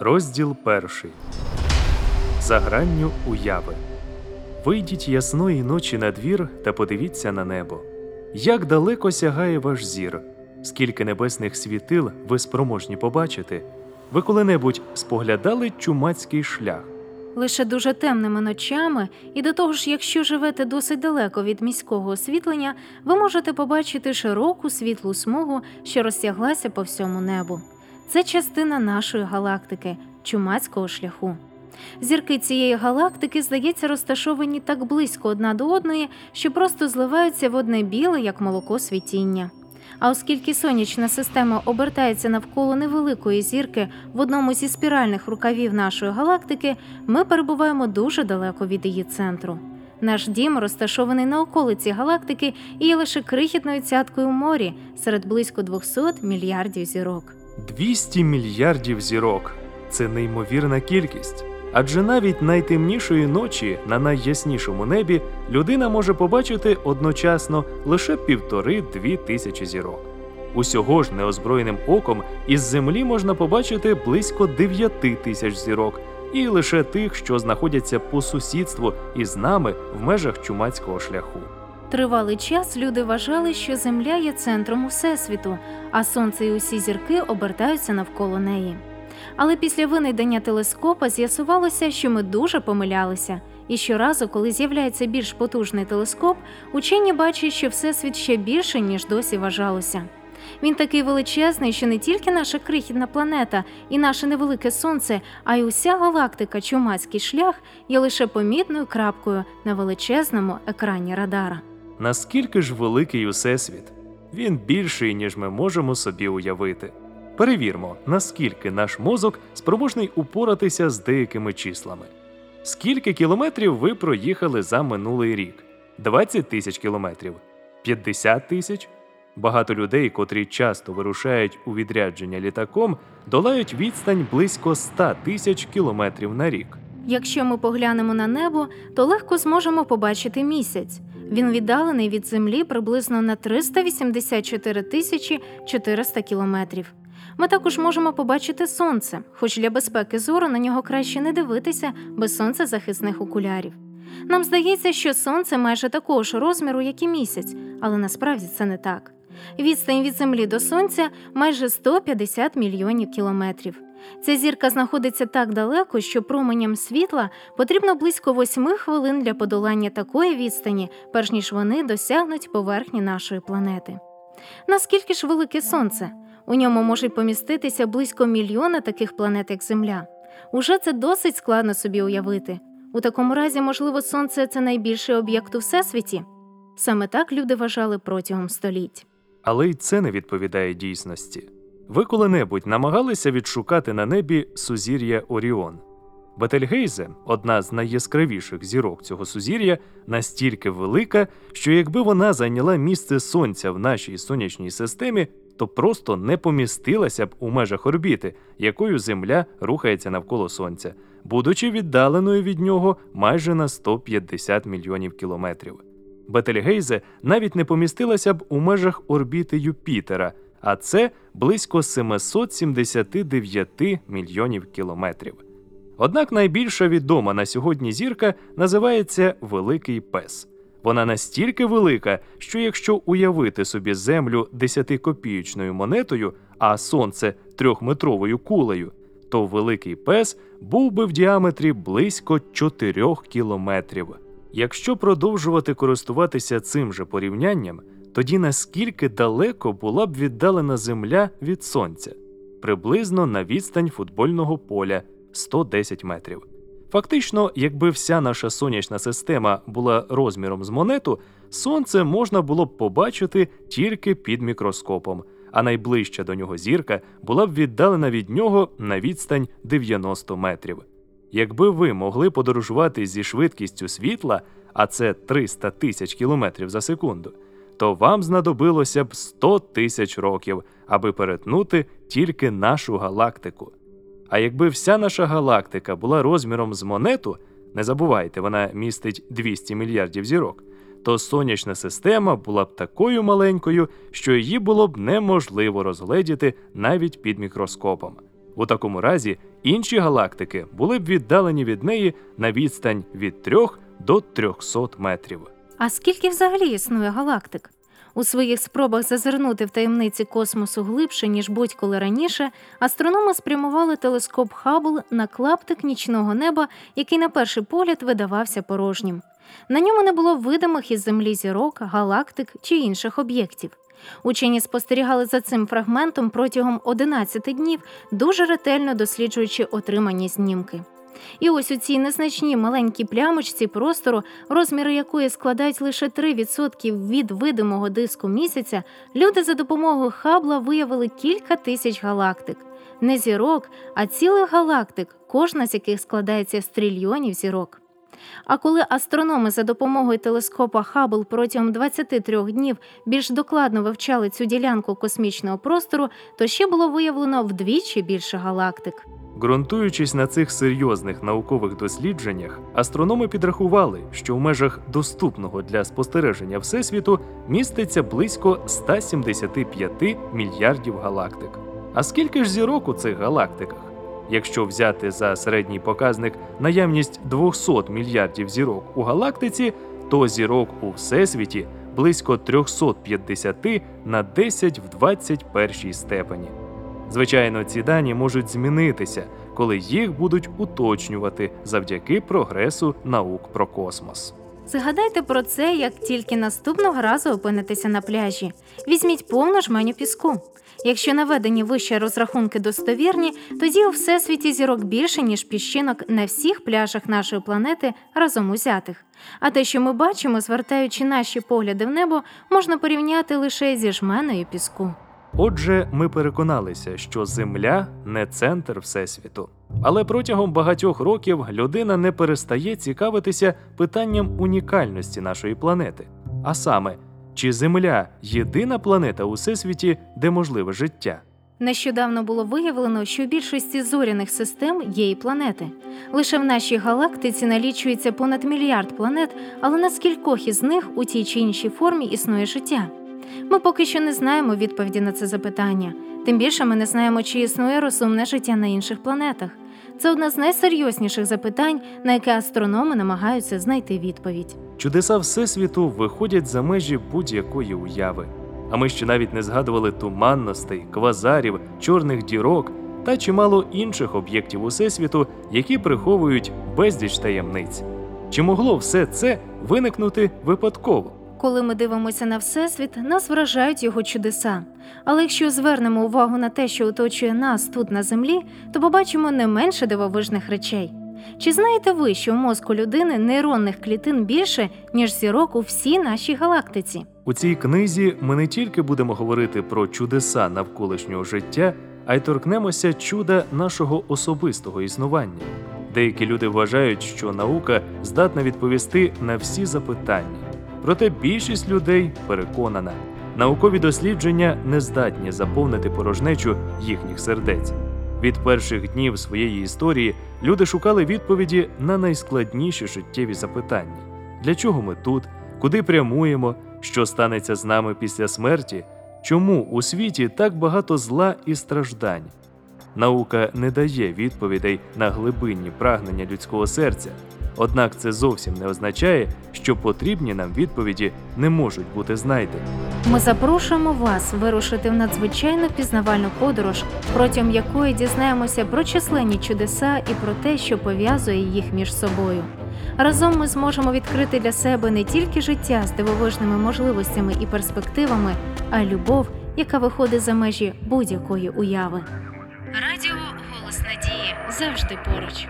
Розділ перший. За гранню уяви. Вийдіть ясної ночі на двір та подивіться на небо. Як далеко сягає ваш зір, скільки небесних світил ви спроможні побачити. Ви коли-небудь споглядали чумацький шлях. Лише дуже темними ночами, і до того ж, якщо живете досить далеко від міського освітлення, ви можете побачити широку світлу смугу, що розтяглася по всьому небу. Це частина нашої галактики чумацького шляху. Зірки цієї галактики, здається, розташовані так близько одна до одної, що просто зливаються в одне біле, як молоко світіння. А оскільки сонячна система обертається навколо невеликої зірки в одному зі спіральних рукавів нашої галактики, ми перебуваємо дуже далеко від її центру. Наш дім розташований на околиці галактики і є лише крихітною цяткою в морі серед близько 200 мільярдів зірок. 200 мільярдів зірок це неймовірна кількість. Адже навіть найтемнішої ночі на найяснішому небі людина може побачити одночасно лише півтори-дві тисячі зірок. Усього ж неозброєним оком із землі можна побачити близько 9 тисяч зірок, і лише тих, що знаходяться по сусідству із нами в межах чумацького шляху. Тривалий час люди вважали, що Земля є центром Усесвіту, а Сонце і усі зірки обертаються навколо неї. Але після винайдення телескопа з'ясувалося, що ми дуже помилялися, і щоразу, коли з'являється більш потужний телескоп, учені бачать, що всесвіт ще більше, ніж досі вважалося. Він такий величезний, що не тільки наша крихітна планета і наше невелике сонце, а й уся галактика Чумацький шлях є лише помітною крапкою на величезному екрані радара. Наскільки ж великий усесвіт? Він більший, ніж ми можемо собі уявити. Перевірмо, наскільки наш мозок спроможний упоратися з деякими числами. Скільки кілометрів ви проїхали за минулий рік? 20 тисяч кілометрів? 50 тисяч? Багато людей, котрі часто вирушають у відрядження літаком, долають відстань близько 100 тисяч кілометрів на рік. Якщо ми поглянемо на небо, то легко зможемо побачити місяць. Він віддалений від Землі приблизно на 384 тисячі 400 кілометрів. Ми також можемо побачити сонце, хоч для безпеки зору на нього краще не дивитися без сонцезахисних окулярів. Нам здається, що сонце майже такого ж розміру, як і місяць, але насправді це не так. Відстань від Землі до Сонця майже 150 мільйонів кілометрів. Ця зірка знаходиться так далеко, що променям світла потрібно близько 8 хвилин для подолання такої відстані, перш ніж вони досягнуть поверхні нашої планети. Наскільки ж велике сонце? У ньому можуть поміститися близько мільйона таких планет, як Земля. Уже це досить складно собі уявити. У такому разі, можливо, сонце це найбільший об'єкт у всесвіті. Саме так люди вважали протягом століть. Але й це не відповідає дійсності. Ви коли-небудь намагалися відшукати на небі сузір'я Оріон. Бетельгейзе, одна з найяскравіших зірок цього сузір'я, настільки велика, що якби вона зайняла місце сонця в нашій сонячній системі, то просто не помістилася б у межах орбіти, якою Земля рухається навколо Сонця, будучи віддаленою від нього майже на 150 мільйонів кілометрів. Бетельгейзе навіть не помістилася б у межах орбіти Юпітера, а це близько 779 мільйонів кілометрів. Однак найбільша відома на сьогодні зірка називається Великий Пес. Вона настільки велика, що якщо уявити собі Землю десятикопіючною монетою, а сонце трьохметровою кулею, то Великий Пес був би в діаметрі близько 4 кілометрів. Якщо продовжувати користуватися цим же порівнянням, тоді наскільки далеко була б віддалена Земля від Сонця? Приблизно на відстань футбольного поля 110 метрів. Фактично, якби вся наша сонячна система була розміром з монету, сонце можна було б побачити тільки під мікроскопом, а найближча до нього зірка була б віддалена від нього на відстань 90 метрів. Якби ви могли подорожувати зі швидкістю світла, а це 300 тисяч кілометрів за секунду, то вам знадобилося б 100 тисяч років, аби перетнути тільки нашу галактику. А якби вся наша галактика була розміром з монету, не забувайте, вона містить 200 мільярдів зірок, то сонячна система була б такою маленькою, що її було б неможливо розгледіти навіть під мікроскопом. У такому разі інші галактики були б віддалені від неї на відстань від 3 до 300 метрів. А скільки взагалі існує галактик? У своїх спробах зазирнути в таємниці космосу глибше, ніж будь-коли раніше, астрономи спрямували телескоп Хаббл на клаптик нічного неба, який на перший погляд видавався порожнім. На ньому не було видимих із землі зірок, галактик чи інших об'єктів. Учені спостерігали за цим фрагментом протягом 11 днів, дуже ретельно досліджуючи отримані знімки. І ось у цій незначній маленькій плямочці простору, розміри якої складають лише 3% від видимого диску місяця, люди за допомогою Хабла виявили кілька тисяч галактик. Не зірок, а цілих галактик, кожна з яких складається з трильйонів зірок. А коли астрономи за допомогою телескопа Хаббл протягом 23 днів більш докладно вивчали цю ділянку космічного простору, то ще було виявлено вдвічі більше галактик. Ґрунтуючись на цих серйозних наукових дослідженнях, астрономи підрахували, що в межах доступного для спостереження Всесвіту міститься близько 175 мільярдів галактик. А скільки ж зірок у цих галактиках? Якщо взяти за середній показник наявність 200 мільярдів зірок у галактиці, то зірок у всесвіті близько 350 на 10 в 21 степені. Звичайно, ці дані можуть змінитися, коли їх будуть уточнювати завдяки прогресу наук про космос. Згадайте про це, як тільки наступного разу опинитеся на пляжі. Візьміть повну жменю піску. Якщо наведені вище розрахунки достовірні, тоді у всесвіті зірок більше, ніж піщинок на всіх пляжах нашої планети разом узятих. А те, що ми бачимо, звертаючи наші погляди в небо, можна порівняти лише зі жменою піску. Отже, ми переконалися, що Земля не центр Всесвіту. Але протягом багатьох років людина не перестає цікавитися питанням унікальності нашої планети. А саме, чи Земля єдина планета у всесвіті, де можливе життя? Нещодавно було виявлено, що в більшості зоряних систем є і планети. Лише в нашій галактиці налічується понад мільярд планет, але на скількох із них у тій чи іншій формі існує життя. Ми поки що не знаємо відповіді на це запитання. Тим більше ми не знаємо, чи існує розумне життя на інших планетах. Це одне з найсерйозніших запитань, на яке астрономи намагаються знайти відповідь. Чудеса Всесвіту виходять за межі будь-якої уяви. А ми ще навіть не згадували туманностей, квазарів, чорних дірок та чимало інших об'єктів Усесвіту, які приховують безліч таємниць. Чи могло все це виникнути випадково? Коли ми дивимося на всесвіт, нас вражають його чудеса. Але якщо звернемо увагу на те, що оточує нас тут на землі, то побачимо не менше дивовижних речей. Чи знаєте ви, що в мозку людини нейронних клітин більше, ніж зірок у всій нашій галактиці? У цій книзі ми не тільки будемо говорити про чудеса навколишнього життя, а й торкнемося чуда нашого особистого існування. Деякі люди вважають, що наука здатна відповісти на всі запитання. Проте більшість людей переконана, наукові дослідження не здатні заповнити порожнечу їхніх сердець. Від перших днів своєї історії люди шукали відповіді на найскладніші життєві запитання: для чого ми тут, куди прямуємо, що станеться з нами після смерті, чому у світі так багато зла і страждань. Наука не дає відповідей на глибинні прагнення людського серця. Однак це зовсім не означає, що потрібні нам відповіді не можуть бути знайдені. Ми запрошуємо вас вирушити в надзвичайно пізнавальну подорож, протягом якої дізнаємося про численні чудеса і про те, що пов'язує їх між собою. Разом ми зможемо відкрити для себе не тільки життя з дивовижними можливостями і перспективами, а й любов, яка виходить за межі будь-якої уяви. Радіо голос надії завжди поруч.